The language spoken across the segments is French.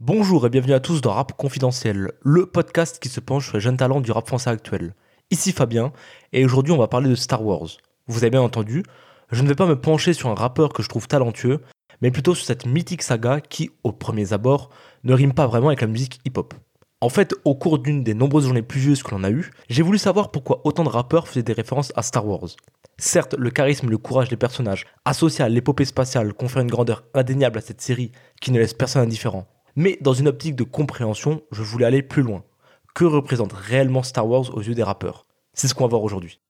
Bonjour et bienvenue à tous dans Rap Confidentiel, le podcast qui se penche sur les jeunes talents du rap français actuel. Ici Fabien, et aujourd'hui on va parler de Star Wars. Vous avez bien entendu, je ne vais pas me pencher sur un rappeur que je trouve talentueux, mais plutôt sur cette mythique saga qui, aux premiers abords, ne rime pas vraiment avec la musique hip-hop. En fait, au cours d'une des nombreuses journées pluvieuses que l'on a eues, j'ai voulu savoir pourquoi autant de rappeurs faisaient des références à Star Wars. Certes, le charisme et le courage des personnages, associés à l'épopée spatiale, confèrent une grandeur indéniable à cette série qui ne laisse personne indifférent. Mais dans une optique de compréhension, je voulais aller plus loin. Que représente réellement Star Wars aux yeux des rappeurs? C'est ce qu'on va voir aujourd'hui.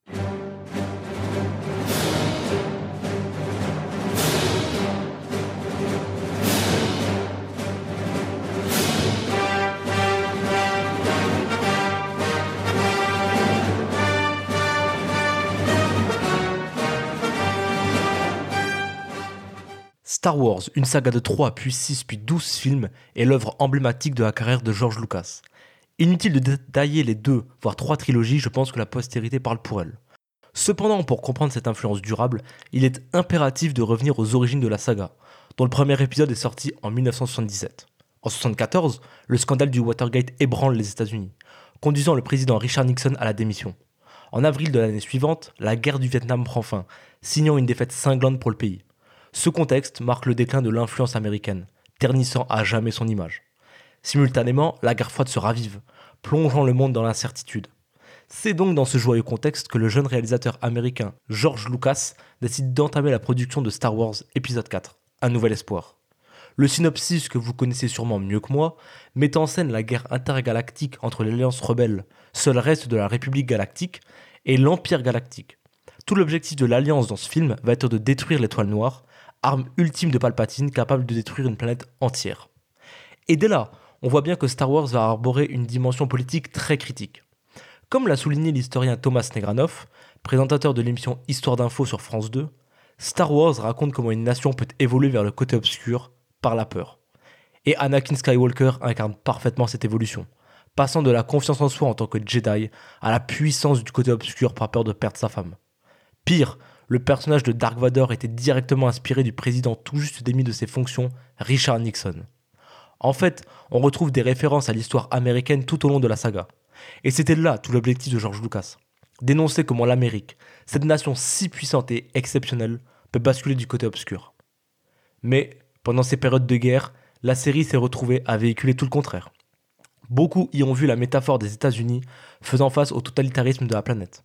Star Wars, une saga de 3, puis 6, puis 12 films, est l'œuvre emblématique de la carrière de George Lucas. Inutile de détailler les deux, voire trois trilogies, je pense que la postérité parle pour elle. Cependant, pour comprendre cette influence durable, il est impératif de revenir aux origines de la saga, dont le premier épisode est sorti en 1977. En 1974, le scandale du Watergate ébranle les États-Unis, conduisant le président Richard Nixon à la démission. En avril de l'année suivante, la guerre du Vietnam prend fin, signant une défaite cinglante pour le pays. Ce contexte marque le déclin de l'influence américaine, ternissant à jamais son image. Simultanément, la guerre froide se ravive, plongeant le monde dans l'incertitude. C'est donc dans ce joyeux contexte que le jeune réalisateur américain George Lucas décide d'entamer la production de Star Wars épisode 4, Un nouvel espoir. Le synopsis que vous connaissez sûrement mieux que moi met en scène la guerre intergalactique entre l'Alliance rebelle, seul reste de la République galactique, et l'Empire galactique. Tout l'objectif de l'Alliance dans ce film va être de détruire l'étoile noire, arme ultime de Palpatine capable de détruire une planète entière. Et dès là, on voit bien que Star Wars va arborer une dimension politique très critique. Comme l'a souligné l'historien Thomas Negranoff, présentateur de l'émission Histoire d'info sur France 2, Star Wars raconte comment une nation peut évoluer vers le côté obscur par la peur. Et Anakin Skywalker incarne parfaitement cette évolution, passant de la confiance en soi en tant que Jedi à la puissance du côté obscur par peur de perdre sa femme. Pire, le personnage de Dark Vador était directement inspiré du président tout juste démis de ses fonctions, Richard Nixon. En fait, on retrouve des références à l'histoire américaine tout au long de la saga. Et c'était là tout l'objectif de George Lucas. Dénoncer comment l'Amérique, cette nation si puissante et exceptionnelle, peut basculer du côté obscur. Mais, pendant ces périodes de guerre, la série s'est retrouvée à véhiculer tout le contraire. Beaucoup y ont vu la métaphore des États-Unis faisant face au totalitarisme de la planète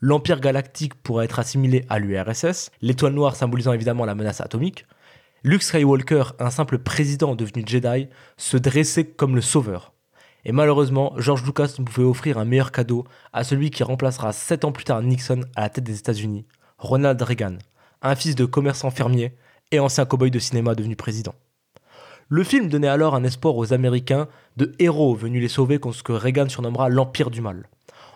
l'Empire galactique pourrait être assimilé à l'URSS, l'étoile noire symbolisant évidemment la menace atomique. Luke Skywalker, un simple président devenu Jedi, se dressait comme le sauveur. Et malheureusement, George Lucas ne pouvait offrir un meilleur cadeau à celui qui remplacera 7 ans plus tard Nixon à la tête des États-Unis, Ronald Reagan, un fils de commerçant fermier et ancien cow-boy de cinéma devenu président. Le film donnait alors un espoir aux Américains de héros venus les sauver contre ce que Reagan surnommera l'Empire du Mal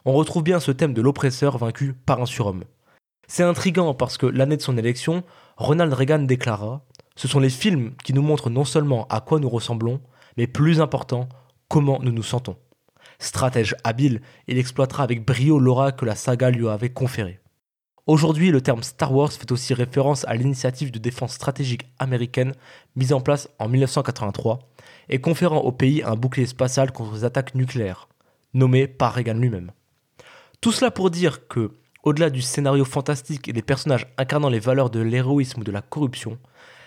on retrouve bien ce thème de l'oppresseur vaincu par un surhomme. C'est intrigant parce que l'année de son élection, Ronald Reagan déclara Ce sont les films qui nous montrent non seulement à quoi nous ressemblons, mais plus important, comment nous nous sentons. Stratège habile, il exploitera avec brio l'aura que la saga lui avait conférée. Aujourd'hui, le terme Star Wars fait aussi référence à l'initiative de défense stratégique américaine mise en place en 1983 et conférant au pays un bouclier spatial contre les attaques nucléaires, nommé par Reagan lui-même. Tout cela pour dire que, au-delà du scénario fantastique et des personnages incarnant les valeurs de l'héroïsme ou de la corruption,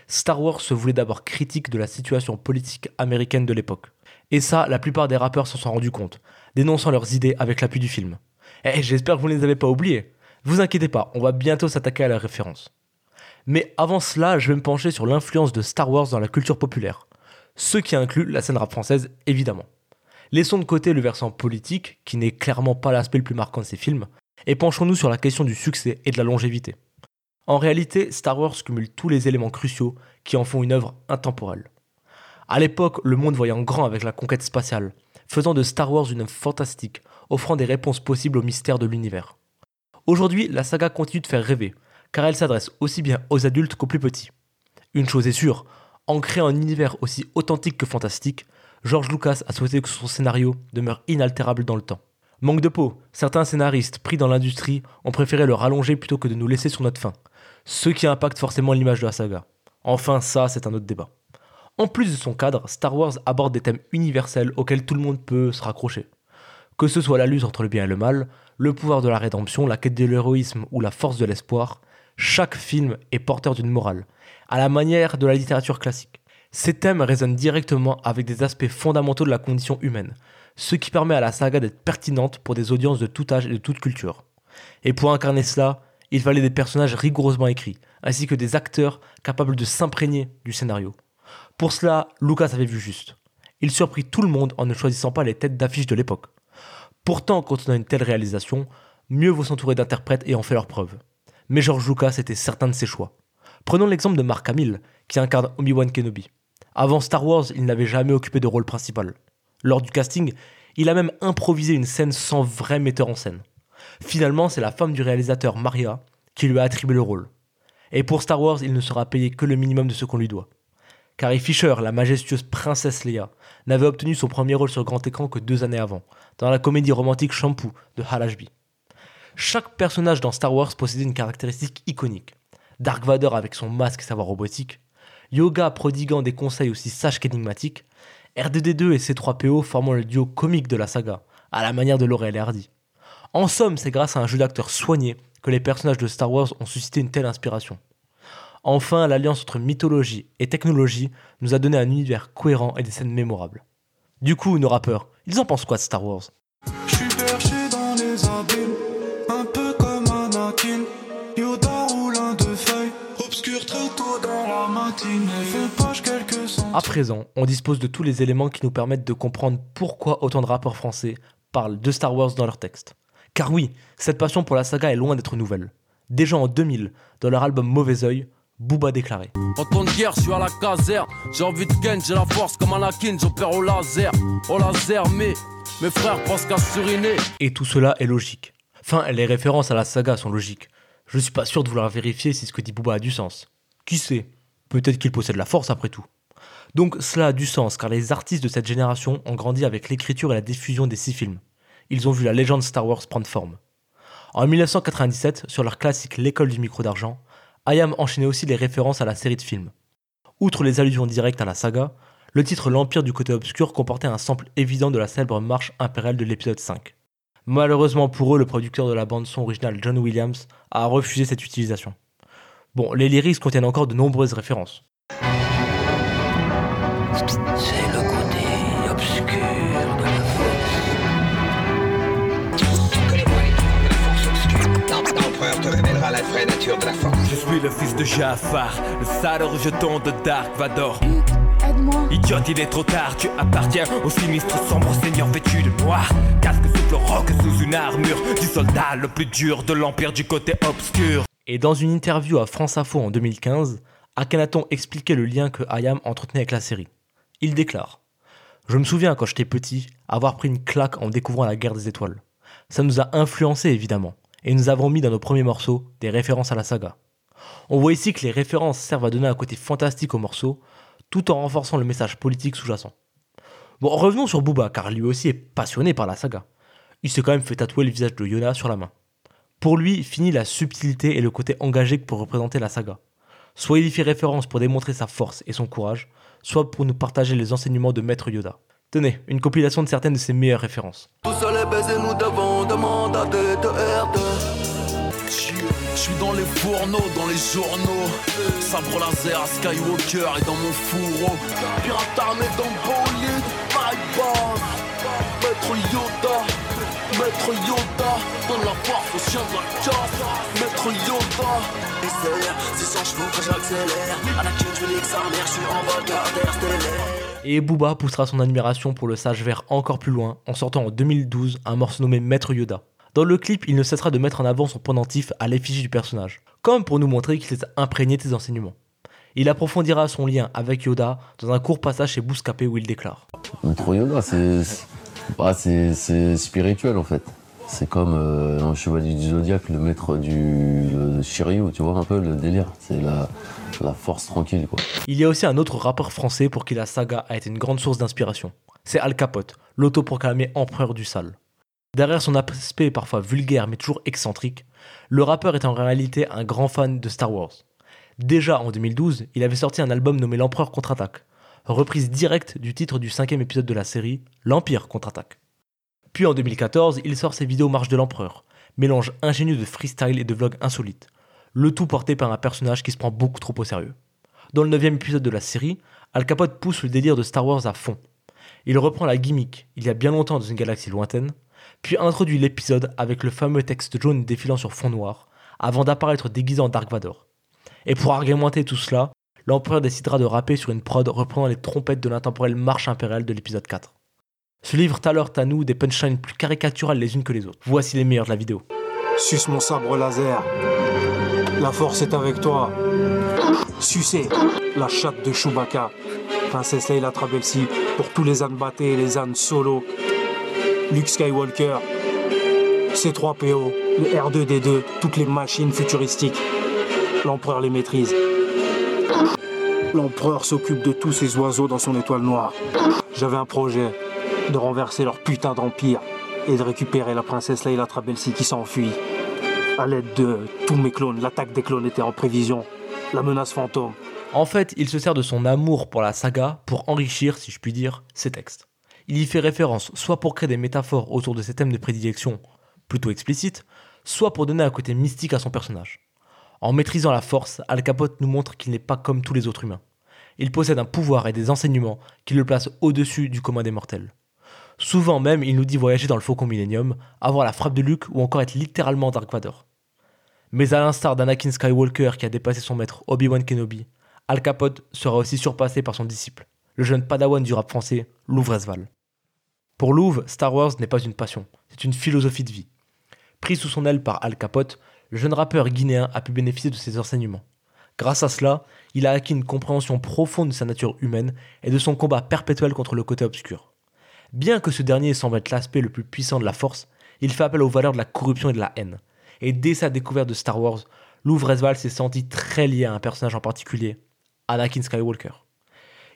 Star Wars se voulait d'abord critique de la situation politique américaine de l'époque. Et ça, la plupart des rappeurs s'en sont rendus compte, dénonçant leurs idées avec l'appui du film. Et j'espère que vous ne les avez pas oubliés. Vous inquiétez pas, on va bientôt s'attaquer à la référence. Mais avant cela, je vais me pencher sur l'influence de Star Wars dans la culture populaire. Ce qui inclut la scène rap française, évidemment. Laissons de côté le versant politique, qui n'est clairement pas l'aspect le plus marquant de ces films, et penchons-nous sur la question du succès et de la longévité. En réalité, Star Wars cumule tous les éléments cruciaux qui en font une œuvre intemporelle. À l'époque, le monde voyait en grand avec la conquête spatiale, faisant de Star Wars une œuvre fantastique, offrant des réponses possibles aux mystères de l'univers. Aujourd'hui, la saga continue de faire rêver, car elle s'adresse aussi bien aux adultes qu'aux plus petits. Une chose est sûre, en créant un univers aussi authentique que fantastique, George Lucas a souhaité que son scénario demeure inaltérable dans le temps. Manque de peau, certains scénaristes pris dans l'industrie ont préféré le rallonger plutôt que de nous laisser sur notre faim, ce qui impacte forcément l'image de la saga. Enfin, ça, c'est un autre débat. En plus de son cadre, Star Wars aborde des thèmes universels auxquels tout le monde peut se raccrocher. Que ce soit la lutte entre le bien et le mal, le pouvoir de la rédemption, la quête de l'héroïsme ou la force de l'espoir, chaque film est porteur d'une morale, à la manière de la littérature classique. Ces thèmes résonnent directement avec des aspects fondamentaux de la condition humaine, ce qui permet à la saga d'être pertinente pour des audiences de tout âge et de toute culture. Et pour incarner cela, il fallait des personnages rigoureusement écrits, ainsi que des acteurs capables de s'imprégner du scénario. Pour cela, Lucas avait vu juste. Il surprit tout le monde en ne choisissant pas les têtes d'affiche de l'époque. Pourtant, quand on a une telle réalisation, mieux vaut s'entourer d'interprètes ayant fait leurs preuves. Mais George Lucas était certain de ses choix. Prenons l'exemple de Mark Hamill, qui incarne Obi-Wan Kenobi. Avant Star Wars, il n'avait jamais occupé de rôle principal. Lors du casting, il a même improvisé une scène sans vrai metteur en scène. Finalement, c'est la femme du réalisateur, Maria, qui lui a attribué le rôle. Et pour Star Wars, il ne sera payé que le minimum de ce qu'on lui doit. Carrie Fisher, la majestueuse princesse Leia, n'avait obtenu son premier rôle sur grand écran que deux années avant, dans la comédie romantique Shampoo de Hal Ashby. Chaque personnage dans Star Wars possédait une caractéristique iconique. Dark Vader avec son masque et sa voix robotique, Yoga prodiguant des conseils aussi sages qu'énigmatiques, RDD2 et C3PO formant le duo comique de la saga, à la manière de Laurel et Hardy. En somme, c'est grâce à un jeu d'acteurs soigné que les personnages de Star Wars ont suscité une telle inspiration. Enfin, l'alliance entre mythologie et technologie nous a donné un univers cohérent et des scènes mémorables. Du coup, nos rappeurs, ils en pensent quoi de Star Wars? À présent, on dispose de tous les éléments qui nous permettent de comprendre pourquoi autant de rappeurs français parlent de Star Wars dans leurs textes. Car oui, cette passion pour la saga est loin d'être nouvelle. Déjà en 2000, dans leur album Mauvais Oeil, Booba déclarait En temps de guerre, je suis à la caserne. J'ai envie de j'ai la force comme Anakin, j'opère au laser. Au laser, mais mes frères pensent qu'à suriner. Et tout cela est logique. Enfin, les références à la saga sont logiques. Je suis pas sûr de vouloir vérifier si ce que dit Booba a du sens. Qui sait? Peut-être qu'il possède la force après tout. Donc cela a du sens car les artistes de cette génération ont grandi avec l'écriture et la diffusion des six films. Ils ont vu la légende Star Wars prendre forme. En 1997, sur leur classique L'école du micro d'argent, Hayam enchaînait aussi les références à la série de films. Outre les allusions directes à la saga, le titre L'Empire du côté obscur comportait un sample évident de la célèbre marche impériale de l'épisode 5. Malheureusement pour eux, le producteur de la bande-son originale John Williams a refusé cette utilisation. Bon, les lyrics contiennent encore de nombreuses références. C'est le côté obscur de la force. L'empereur te révélera la vraie nature de la force. Je suis le fils de Jafar, le sale rejeton de Dark Vador. Aide-moi. Idiote, il est trop tard, tu appartiens au sinistre sombre seigneur vêtu de noir. Casque souffle roc sous une armure du soldat le plus dur de l'empire du côté obscur. Et dans une interview à France Info en 2015, Akhenaton expliquait le lien que Hayam entretenait avec la série. Il déclare Je me souviens quand j'étais petit avoir pris une claque en découvrant la guerre des étoiles. Ça nous a influencé évidemment, et nous avons mis dans nos premiers morceaux des références à la saga. On voit ici que les références servent à donner un côté fantastique au morceau, tout en renforçant le message politique sous-jacent. Bon, revenons sur Booba, car lui aussi est passionné par la saga. Il s'est quand même fait tatouer le visage de Yoda sur la main. Pour lui, finit la subtilité et le côté engagé que pour représenter la saga. Soit il y fait référence pour démontrer sa force et son courage, soit pour nous partager les enseignements de Maître Yoda. Tenez, une compilation de certaines de ses meilleures références. Tout seul est baisé, nous devons demander de RD. Je suis dans les fourneaux, dans les journaux. Sabre laser, Skywalker et dans mon fourreau. Pirate armé dans bolide, my boss. Maître Yoda, Maître Yoda. Donne la force aux chiens de la casse. Maître Yoda. Essayeur, 600 chevaux quand j'accélère. À la queue, je veux nique sa mère, je suis en vol stellaire. Et Booba poussera son admiration pour le sage vert encore plus loin en sortant en 2012 un morceau nommé Maître Yoda. Dans le clip, il ne cessera de mettre en avant son pendentif à l'effigie du personnage, comme pour nous montrer qu'il s'est imprégné de ses enseignements. Il approfondira son lien avec Yoda dans un court passage chez Bouscapé où il déclare Maître Yoda, c'est bah, c'est- spirituel en fait. C'est comme euh, un chevalier du zodiaque, le maître du tu vois un peu le délire. C'est la, la force tranquille quoi. Il y a aussi un autre rappeur français pour qui la saga a été une grande source d'inspiration. C'est Al Capote, l'autoproclamé empereur du sale. Derrière son aspect parfois vulgaire mais toujours excentrique, le rappeur est en réalité un grand fan de Star Wars. Déjà en 2012, il avait sorti un album nommé L'Empereur contre-attaque, reprise directe du titre du cinquième épisode de la série, L'Empire contre-attaque. Puis en 2014, il sort ses vidéos Marche de l'Empereur, mélange ingénieux de freestyle et de vlog insolite, le tout porté par un personnage qui se prend beaucoup trop au sérieux. Dans le neuvième épisode de la série, Al Capote pousse le délire de Star Wars à fond. Il reprend la gimmick, il y a bien longtemps dans une galaxie lointaine, puis introduit l'épisode avec le fameux texte jaune défilant sur fond noir, avant d'apparaître déguisé en Dark Vador. Et pour argumenter tout cela, l'empereur décidera de rapper sur une prod reprenant les trompettes de l'intemporelle marche impériale de l'épisode 4. Ce livre alors à nous des punchlines plus caricaturales les unes que les autres. Voici les meilleurs de la vidéo. Suce mon sabre laser. La force est avec toi. Sucez la chatte de Chewbacca. Princesse Leila Trabelsi pour tous les ânes battés et les ânes solo. Luke Skywalker. C3PO, le R2D2, toutes les machines futuristiques. L'empereur les maîtrise. L'empereur s'occupe de tous ces oiseaux dans son étoile noire. J'avais un projet de renverser leur putain d'empire et de récupérer la princesse Leila Trabelsi qui s'enfuit. À l'aide de tous mes clones, l'attaque des clones était en prévision. La menace fantôme. En fait, il se sert de son amour pour la saga pour enrichir, si je puis dire, ses textes. Il y fait référence soit pour créer des métaphores autour de ses thèmes de prédilection, plutôt explicites, soit pour donner un côté mystique à son personnage. En maîtrisant la force, Al Capote nous montre qu'il n'est pas comme tous les autres humains. Il possède un pouvoir et des enseignements qui le placent au-dessus du commun des mortels. Souvent même, il nous dit voyager dans le Faucon Millennium, avoir la frappe de Luke ou encore être littéralement Dark Vador. Mais à l'instar d'Anakin Skywalker qui a dépassé son maître Obi-Wan Kenobi, Al Capote sera aussi surpassé par son disciple, le jeune padawan du rap français, Louvre Esval. Pour Louvre, Star Wars n'est pas une passion, c'est une philosophie de vie. Pris sous son aile par Al Capote, le jeune rappeur guinéen a pu bénéficier de ses enseignements. Grâce à cela, il a acquis une compréhension profonde de sa nature humaine et de son combat perpétuel contre le côté obscur. Bien que ce dernier semble être l'aspect le plus puissant de la force, il fait appel aux valeurs de la corruption et de la haine. Et dès sa découverte de Star Wars, Louvre s'est senti très lié à un personnage en particulier, Anakin Skywalker.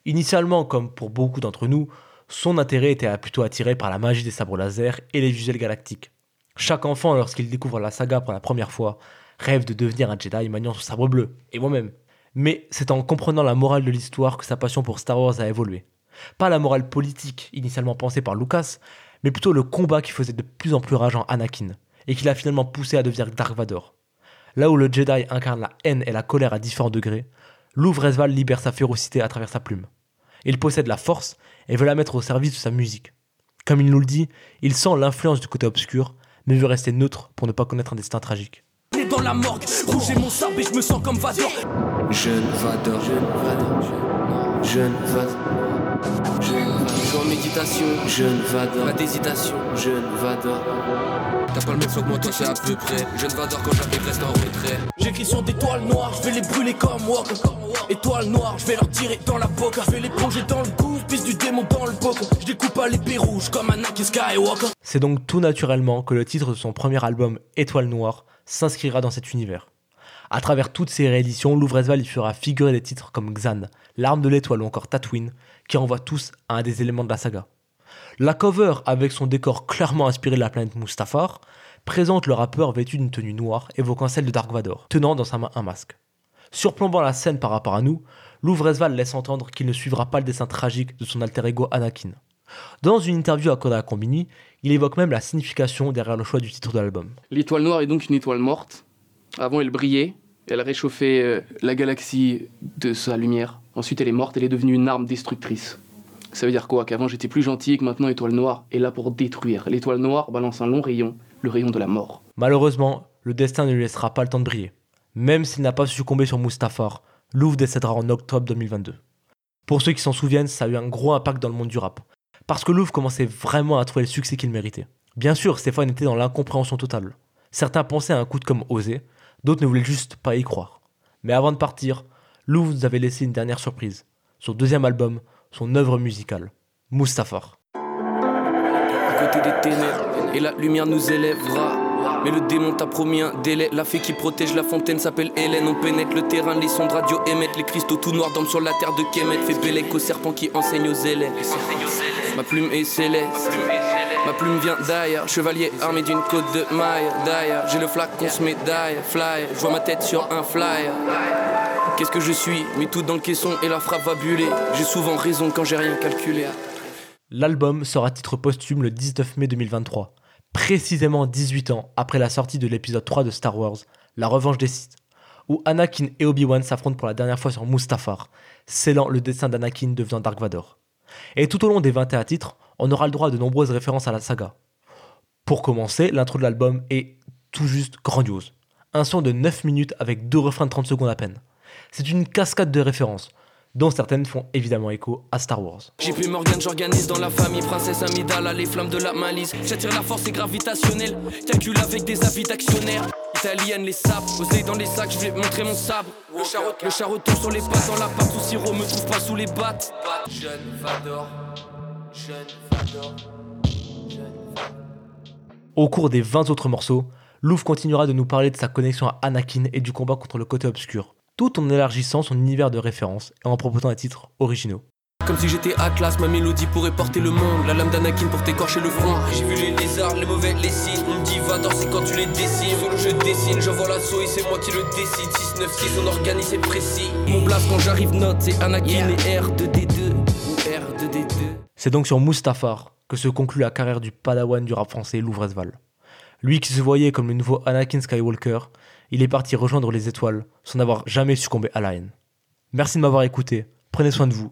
Initialement, comme pour beaucoup d'entre nous, son intérêt était plutôt attiré par la magie des sabres laser et les visuels galactiques. Chaque enfant, lorsqu'il découvre la saga pour la première fois, rêve de devenir un Jedi maniant son sabre bleu, et moi-même. Mais c'est en comprenant la morale de l'histoire que sa passion pour Star Wars a évolué. Pas la morale politique initialement pensée par Lucas, mais plutôt le combat qui faisait de plus en plus rageant Anakin, et qui l'a finalement poussé à devenir Dark Vador. Là où le Jedi incarne la haine et la colère à différents degrés, Louvresval libère sa férocité à travers sa plume. Il possède la force et veut la mettre au service de sa musique. Comme il nous le dit, il sent l'influence du côté obscur, mais veut rester neutre pour ne pas connaître un destin tragique. Dans la morgue, rouge mon sabre et je me sens comme Vador. Jeune Vador, jeune Vador, jeune Vador. Jeune suis en méditation, jeune Vador. Pas d'hésitation, jeune Vador. T'as pas le même son que moi, toi c'est à peu près. Jeune Vador quand j'arrive, reste en retrait. J'écris sur des toiles noires, je vais les brûler comme moi. Étoiles noires, je vais leur tirer dans la boca. Je vais les plonger dans le goût, pisse du démon dans le boca. Je découpe à l'épée rouge comme Anakin Skywalker. C'est donc tout naturellement que le titre de son premier album, Étoiles noires, s'inscrira dans cet univers. À travers toutes ces rééditions, Louvresval y fera figurer des titres comme Xan, L'arme de l'étoile ou encore Tatooine, qui renvoient tous à un des éléments de la saga. La cover, avec son décor clairement inspiré de la planète Mustafar, présente le rappeur vêtu d'une tenue noire évoquant celle de Dark Vador, tenant dans sa main un masque. Surplombant la scène par rapport à nous, Louvresval laisse entendre qu'il ne suivra pas le dessin tragique de son alter ego Anakin. Dans une interview à Combini, il évoque même la signification derrière le choix du titre de l'album. L'étoile noire est donc une étoile morte. Avant, elle brillait, elle réchauffait euh, la galaxie de sa lumière. Ensuite, elle est morte, elle est devenue une arme destructrice. Ça veut dire quoi? Qu'avant j'étais plus gentil, que maintenant l'étoile noire est là pour détruire. L'étoile noire balance un long rayon, le rayon de la mort. Malheureusement, le destin ne lui laissera pas le temps de briller. Même s'il n'a pas succombé sur Mustafar, Louvre décédera en octobre 2022. Pour ceux qui s'en souviennent, ça a eu un gros impact dans le monde du rap. Parce que Louvre commençait vraiment à trouver le succès qu'il méritait. Bien sûr, Stéphane était dans l'incompréhension totale. Certains pensaient à un coup de comme osé, D'autres ne voulaient juste pas y croire. Mais avant de partir, Lou nous avait laissé une dernière surprise. Son deuxième album, son œuvre musicale, Mustafar. À côté des ténèbres, et la lumière nous élèvera. Mais le démon t'a promis un délai. La fée qui protège la fontaine s'appelle Hélène. On pénètre le terrain, les sondes radio émettent. Les cristaux tout noirs dorment sur la terre de Kemet. Fait bélec au serpent qui enseigne aux élèves. Ma plume est céleste. Ma plume vient d'ailleurs, chevalier armé d'une côte de maille. D'ailleurs, j'ai le flacon se médaille, fly. Je vois ma tête sur un flyer. qu'est-ce que je suis? Mais tout dans le caisson et la frappe va buller. J'ai souvent raison quand j'ai rien calculé. L'album sera à titre posthume le 19 mai 2023, précisément 18 ans après la sortie de l'épisode 3 de Star Wars, La Revanche des Sith, où Anakin et Obi-Wan s'affrontent pour la dernière fois sur Mustafar, scellant le dessin d'Anakin devenant Dark Vador. Et tout au long des 21 titres, on aura le droit à de nombreuses références à la saga. Pour commencer, l'intro de l'album est tout juste grandiose. Un son de 9 minutes avec deux refrains de 30 secondes à peine. C'est une cascade de références, dont certaines font évidemment écho à Star Wars. Dans la famille, princesse Amidala, les flammes de la malice. J'attire la force calcule avec des d'actionnaires. Italienne, les sapes, osez dans les sacs, je vais montrer mon sabre. Le charreau, le charreau tombe sur les pattes, dans la pâte, tout sirop me trouve pas sous les battes. Jeune Vador, jeune Vador, jeune Au cours des 20 autres morceaux, Louvre continuera de nous parler de sa connexion à Anakin et du combat contre le côté obscur, tout en élargissant son univers de référence et en proposant des titres originaux. Comme si j'étais Atlas, ma mélodie pourrait porter le monde. La lame d'Anakin pour t'écorcher le front. J'ai vu les lézards, les mauvais, les signes. On me dit va c'est quand tu les dessines. Solo je dessine, j'envoie l'assaut et c'est moi qui le décide. 6, 9, 6, on organise et précis. Mon blast quand j'arrive note, c'est Anakin et R2D2 ou R2D2. C'est donc sur Mustafar que se conclut la carrière du padawan du rap français Louvresval. Lui qui se voyait comme le nouveau Anakin Skywalker, il est parti rejoindre les étoiles sans n'avoir jamais succombé à la haine. Merci de m'avoir écouté, prenez soin de vous